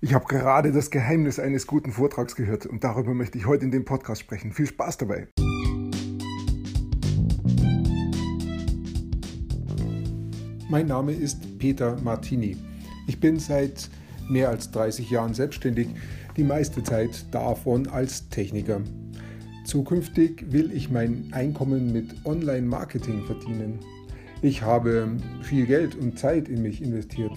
Ich habe gerade das Geheimnis eines guten Vortrags gehört und darüber möchte ich heute in dem Podcast sprechen. Viel Spaß dabei. Mein Name ist Peter Martini. Ich bin seit mehr als 30 Jahren selbstständig, die meiste Zeit davon als Techniker. Zukünftig will ich mein Einkommen mit Online-Marketing verdienen. Ich habe viel Geld und Zeit in mich investiert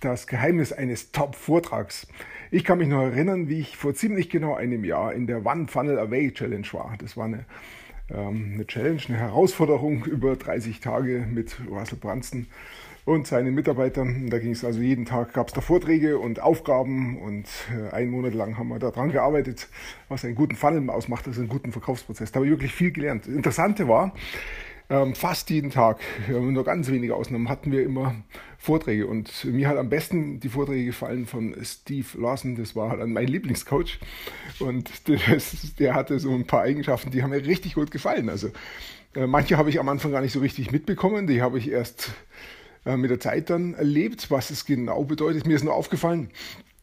das Geheimnis eines Top-Vortrags. Ich kann mich noch erinnern, wie ich vor ziemlich genau einem Jahr in der One Funnel Away Challenge war. Das war eine, ähm, eine Challenge, eine Herausforderung über 30 Tage mit Russell Brunson und seinen Mitarbeitern. Da ging es also jeden Tag, gab es da Vorträge und Aufgaben und äh, einen Monat lang haben wir daran gearbeitet, was einen guten Funnel ausmacht, also einen guten Verkaufsprozess. Da habe ich wirklich viel gelernt. Das Interessante war, ähm, fast jeden Tag, nur ganz wenige Ausnahmen, hatten wir immer Vorträge. Und mir hat am besten die Vorträge gefallen von Steve Lawson, das war halt mein Lieblingscoach. Und das, der hatte so ein paar Eigenschaften, die haben mir richtig gut gefallen. Also äh, manche habe ich am Anfang gar nicht so richtig mitbekommen, die habe ich erst äh, mit der Zeit dann erlebt, was es genau bedeutet. Mir ist nur aufgefallen,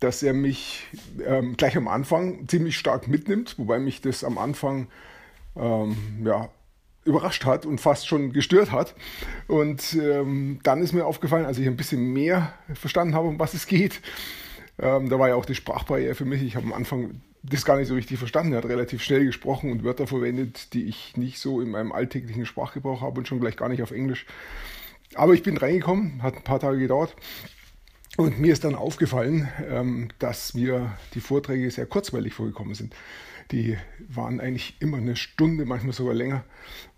dass er mich ähm, gleich am Anfang ziemlich stark mitnimmt, wobei mich das am Anfang ähm, ja, überrascht hat und fast schon gestört hat. Und ähm, dann ist mir aufgefallen, als ich ein bisschen mehr verstanden habe, um was es geht, ähm, da war ja auch die Sprachbarriere für mich. Ich habe am Anfang das gar nicht so richtig verstanden. Er hat relativ schnell gesprochen und Wörter verwendet, die ich nicht so in meinem alltäglichen Sprachgebrauch habe und schon gleich gar nicht auf Englisch. Aber ich bin reingekommen, hat ein paar Tage gedauert. Und mir ist dann aufgefallen, ähm, dass mir die Vorträge sehr kurzweilig vorgekommen sind die waren eigentlich immer eine Stunde, manchmal sogar länger.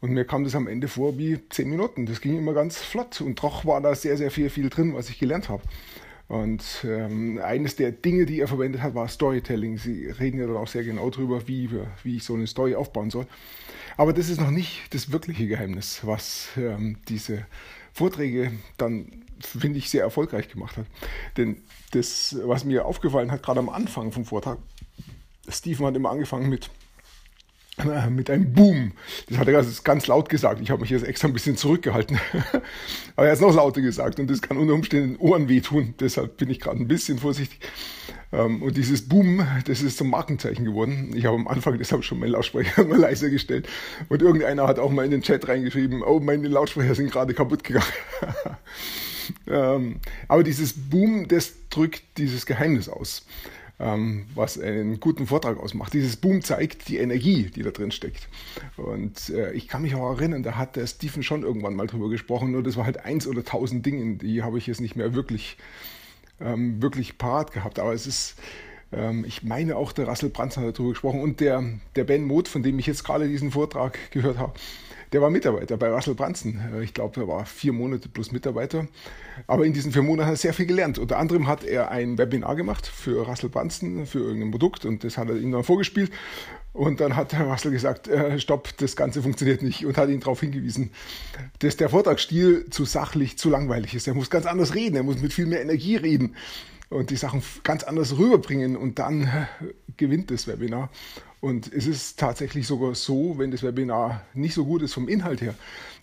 Und mir kam das am Ende vor wie zehn Minuten. Das ging immer ganz flott. Und doch war da sehr, sehr viel, viel drin, was ich gelernt habe. Und ähm, eines der Dinge, die er verwendet hat, war Storytelling. Sie reden ja dann auch sehr genau darüber, wie, wie ich so eine Story aufbauen soll. Aber das ist noch nicht das wirkliche Geheimnis, was ähm, diese Vorträge dann, finde ich, sehr erfolgreich gemacht hat. Denn das, was mir aufgefallen hat, gerade am Anfang vom Vortrag, Stephen hat immer angefangen mit, äh, mit einem Boom. Das hat er ganz, ganz laut gesagt. Ich habe mich jetzt extra ein bisschen zurückgehalten. Aber er hat es noch lauter gesagt und das kann unter Umständen den Ohren wehtun. Deshalb bin ich gerade ein bisschen vorsichtig. Ähm, und dieses Boom, das ist zum Markenzeichen geworden. Ich habe am Anfang deshalb schon meinen Lautsprecher mal leiser gestellt. Und irgendeiner hat auch mal in den Chat reingeschrieben, oh, meine Lautsprecher sind gerade kaputt gegangen. Ähm, aber dieses Boom, das drückt dieses Geheimnis aus was einen guten Vortrag ausmacht. Dieses Boom zeigt die Energie, die da drin steckt. Und äh, ich kann mich auch erinnern, da hat der Stephen schon irgendwann mal drüber gesprochen, nur das war halt eins oder tausend Dinge, die habe ich jetzt nicht mehr wirklich, ähm, wirklich parat gehabt. Aber es ist, ähm, ich meine auch der Russell Brands hat darüber gesprochen und der, der Ben Moth, von dem ich jetzt gerade diesen Vortrag gehört habe, der war Mitarbeiter bei Russell Brunson. Äh, ich glaube, er war vier Monate plus Mitarbeiter. Aber in diesen vier Monaten hat er sehr viel gelernt. Unter anderem hat er ein Webinar gemacht für Russell Brunson, für irgendein Produkt und das hat er ihm dann vorgespielt. Und dann hat Herr Russell gesagt, äh, stopp, das Ganze funktioniert nicht und hat ihn darauf hingewiesen, dass der Vortragsstil zu sachlich, zu langweilig ist. Er muss ganz anders reden, er muss mit viel mehr Energie reden und die Sachen ganz anders rüberbringen und dann äh, gewinnt das Webinar. Und es ist tatsächlich sogar so, wenn das Webinar nicht so gut ist vom Inhalt her,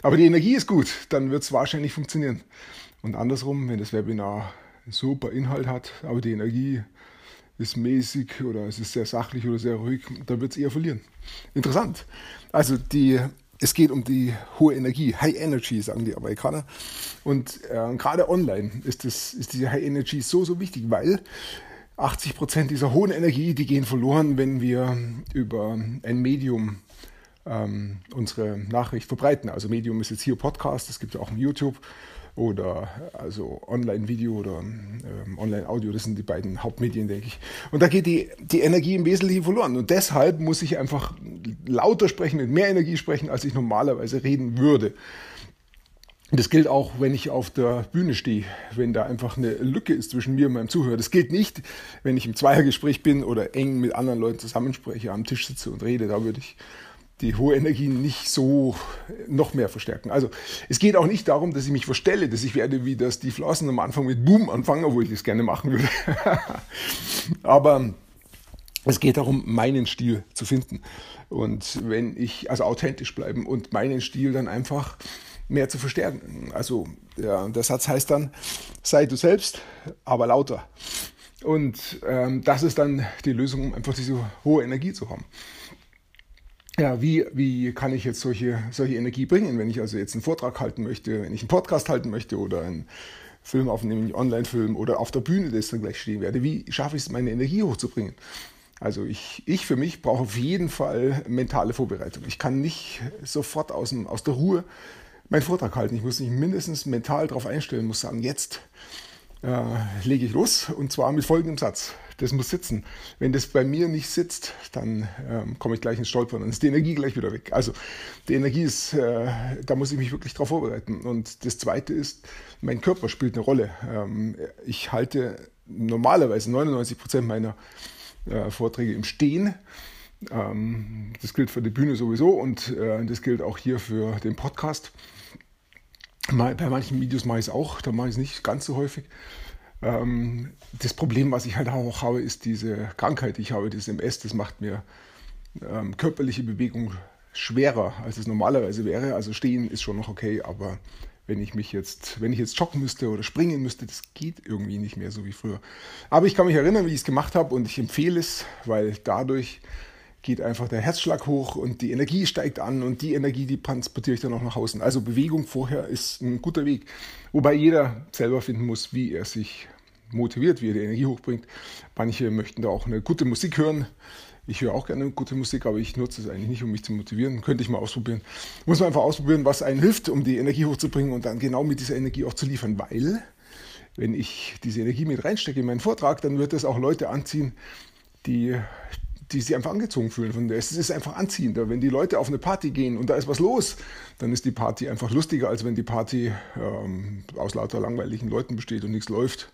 aber die Energie ist gut, dann wird es wahrscheinlich funktionieren. Und andersrum, wenn das Webinar super Inhalt hat, aber die Energie ist mäßig oder es ist sehr sachlich oder sehr ruhig, dann wird es eher verlieren. Interessant. Also die, es geht um die hohe Energie, High Energy, sagen die Amerikaner. Und äh, gerade online ist, das, ist diese High Energy so, so wichtig, weil 80 Prozent dieser hohen Energie, die gehen verloren, wenn wir über ein Medium ähm, unsere Nachricht verbreiten. Also Medium ist jetzt hier Podcast, es gibt ja auch YouTube oder also Online-Video oder ähm, Online-Audio, das sind die beiden Hauptmedien, denke ich. Und da geht die, die Energie im Wesentlichen verloren. Und deshalb muss ich einfach lauter sprechen, mit mehr Energie sprechen, als ich normalerweise reden würde. Das gilt auch, wenn ich auf der Bühne stehe, wenn da einfach eine Lücke ist zwischen mir und meinem Zuhörer. Das gilt nicht, wenn ich im Zweiergespräch bin oder eng mit anderen Leuten zusammenspreche, am Tisch sitze und rede. Da würde ich die hohe Energie nicht so noch mehr verstärken. Also es geht auch nicht darum, dass ich mich verstelle, dass ich werde wie das Steve Lawson am Anfang mit Boom anfangen, obwohl ich das gerne machen würde. Aber es geht darum, meinen Stil zu finden. Und wenn ich, also authentisch bleiben und meinen Stil dann einfach mehr zu verstärken. Also ja, der Satz heißt dann, sei du selbst, aber lauter. Und ähm, das ist dann die Lösung, um einfach diese hohe Energie zu haben. Ja, wie, wie kann ich jetzt solche, solche Energie bringen, wenn ich also jetzt einen Vortrag halten möchte, wenn ich einen Podcast halten möchte oder einen Film aufnehmen, einen Online-Film oder auf der Bühne, das dann gleich stehen werde? Wie schaffe ich es, meine Energie hochzubringen? Also ich, ich für mich brauche auf jeden Fall mentale Vorbereitung. Ich kann nicht sofort aus, dem, aus der Ruhe meinen Vortrag halten. Ich muss mich mindestens mental darauf einstellen, muss sagen, jetzt äh, lege ich los und zwar mit folgendem Satz. Das muss sitzen. Wenn das bei mir nicht sitzt, dann ähm, komme ich gleich ins Stolpern und ist die Energie gleich wieder weg. Also die Energie ist, äh, da muss ich mich wirklich darauf vorbereiten. Und das Zweite ist, mein Körper spielt eine Rolle. Ähm, ich halte normalerweise 99 Prozent meiner äh, Vorträge im Stehen. Ähm, das gilt für die Bühne sowieso und äh, das gilt auch hier für den Podcast. Bei manchen Videos mache ich es auch, da mache ich es nicht ganz so häufig. Ähm, das Problem, was ich halt auch habe, ist diese Krankheit, die ich habe, das MS, das macht mir ähm, körperliche Bewegung schwerer, als es normalerweise wäre. Also stehen ist schon noch okay, aber wenn ich mich jetzt, wenn ich jetzt joggen müsste oder springen müsste, das geht irgendwie nicht mehr so wie früher. Aber ich kann mich erinnern, wie ich es gemacht habe und ich empfehle es, weil dadurch geht einfach der Herzschlag hoch und die Energie steigt an und die Energie, die transportiere ich dann auch nach außen. Also Bewegung vorher ist ein guter Weg, wobei jeder selber finden muss, wie er sich motiviert, wie er die Energie hochbringt. Manche möchten da auch eine gute Musik hören. Ich höre auch gerne gute Musik, aber ich nutze es eigentlich nicht, um mich zu motivieren. Könnte ich mal ausprobieren. Muss man einfach ausprobieren, was einen hilft, um die Energie hochzubringen und dann genau mit dieser Energie auch zu liefern, weil wenn ich diese Energie mit reinstecke in meinen Vortrag, dann wird es auch Leute anziehen, die die sich einfach angezogen fühlen von der. Es ist einfach anziehender. Wenn die Leute auf eine Party gehen und da ist was los, dann ist die Party einfach lustiger, als wenn die Party ähm, aus lauter langweiligen Leuten besteht und nichts läuft.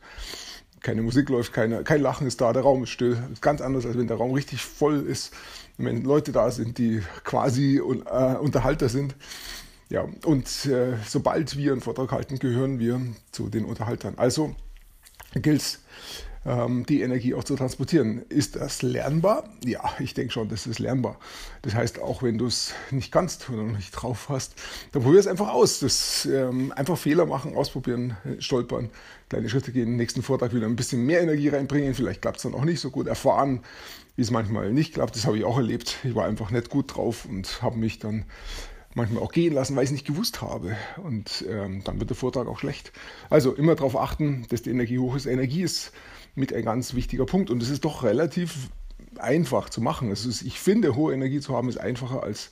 Keine Musik läuft, keine, kein Lachen ist da, der Raum ist still. Ganz anders, als wenn der Raum richtig voll ist. Wenn Leute da sind, die quasi äh, Unterhalter sind. Ja, und äh, sobald wir einen Vortrag halten, gehören wir zu den Unterhaltern. Also gilt es, die Energie auch zu transportieren. Ist das lernbar? Ja, ich denke schon, das ist lernbar. Das heißt, auch wenn du es nicht kannst oder noch nicht drauf hast, dann probier es einfach aus. Das, ähm, einfach Fehler machen, ausprobieren, stolpern, kleine Schritte gehen, nächsten Vortrag wieder ein bisschen mehr Energie reinbringen. Vielleicht klappt es dann auch nicht so gut. Erfahren, wie es manchmal nicht klappt. Das habe ich auch erlebt. Ich war einfach nicht gut drauf und habe mich dann manchmal auch gehen lassen, weil ich es nicht gewusst habe. Und ähm, dann wird der Vortrag auch schlecht. Also immer darauf achten, dass die Energie hoch ist. Energie ist mit ein ganz wichtiger Punkt. Und es ist doch relativ einfach zu machen. Ist, ich finde, hohe Energie zu haben ist einfacher als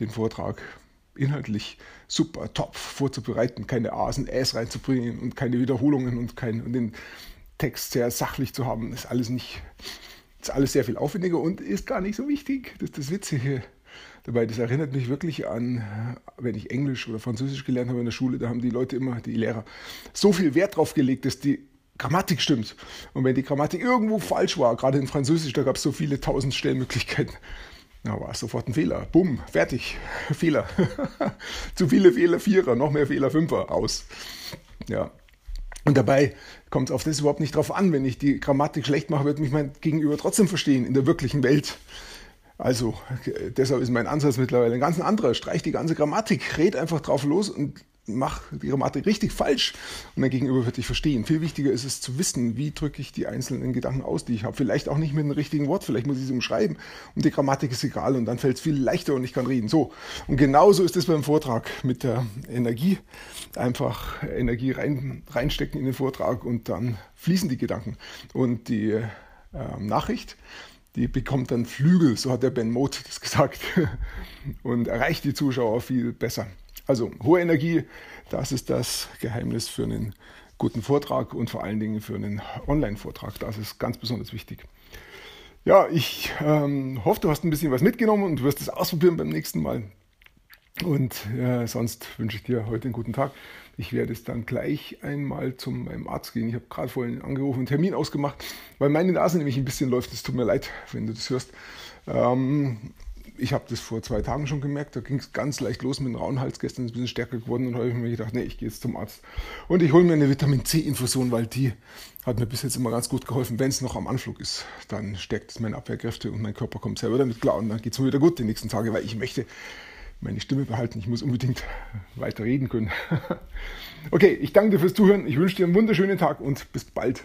den Vortrag inhaltlich super top vorzubereiten, keine A's und Äs reinzubringen und keine Wiederholungen und, kein, und den Text sehr sachlich zu haben, ist alles nicht, ist alles sehr viel aufwendiger und ist gar nicht so wichtig. Das ist das Witzige dabei. Das erinnert mich wirklich an, wenn ich Englisch oder Französisch gelernt habe in der Schule, da haben die Leute immer, die Lehrer, so viel Wert drauf gelegt, dass die Grammatik stimmt. Und wenn die Grammatik irgendwo falsch war, gerade in Französisch, da gab es so viele tausend Stellmöglichkeiten, da war es sofort ein Fehler. Bumm, fertig. Fehler. Zu viele Fehler, Vierer, noch mehr Fehler, Fünfer, aus. Ja. Und dabei kommt es auf das überhaupt nicht drauf an. Wenn ich die Grammatik schlecht mache, wird mich mein Gegenüber trotzdem verstehen in der wirklichen Welt. Also, deshalb ist mein Ansatz mittlerweile ein ganz anderer. Streich die ganze Grammatik, red einfach drauf los und mach die Grammatik richtig falsch und mein Gegenüber wird dich verstehen. Viel wichtiger ist es zu wissen, wie drücke ich die einzelnen Gedanken aus, die ich habe. Vielleicht auch nicht mit einem richtigen Wort, vielleicht muss ich sie umschreiben und die Grammatik ist egal und dann fällt es viel leichter und ich kann reden. So, und genauso ist es beim Vortrag mit der Energie. Einfach Energie rein, reinstecken in den Vortrag und dann fließen die Gedanken. Und die äh, Nachricht, die bekommt dann Flügel, so hat der Ben Moth das gesagt, und erreicht die Zuschauer viel besser. Also hohe Energie, das ist das Geheimnis für einen guten Vortrag und vor allen Dingen für einen Online-Vortrag. Das ist ganz besonders wichtig. Ja, ich ähm, hoffe, du hast ein bisschen was mitgenommen und wirst es ausprobieren beim nächsten Mal. Und äh, sonst wünsche ich dir heute einen guten Tag. Ich werde es dann gleich einmal zu meinem Arzt gehen. Ich habe gerade vorhin angerufen, einen Termin ausgemacht, weil meine Nase nämlich ein bisschen läuft. Es tut mir leid, wenn du das hörst. Ähm, ich habe das vor zwei Tagen schon gemerkt, da ging es ganz leicht los mit dem rauen Hals. Gestern ist es ein bisschen stärker geworden und heute habe ich mir gedacht, nee, ich gehe jetzt zum Arzt. Und ich hole mir eine Vitamin C-Infusion, weil die hat mir bis jetzt immer ganz gut geholfen. Wenn es noch am Anflug ist, dann stärkt es meine Abwehrkräfte und mein Körper kommt selber damit klar und dann geht es mir wieder gut die nächsten Tage, weil ich möchte meine Stimme behalten. Ich muss unbedingt weiter reden können. okay, ich danke dir fürs Zuhören. Ich wünsche dir einen wunderschönen Tag und bis bald.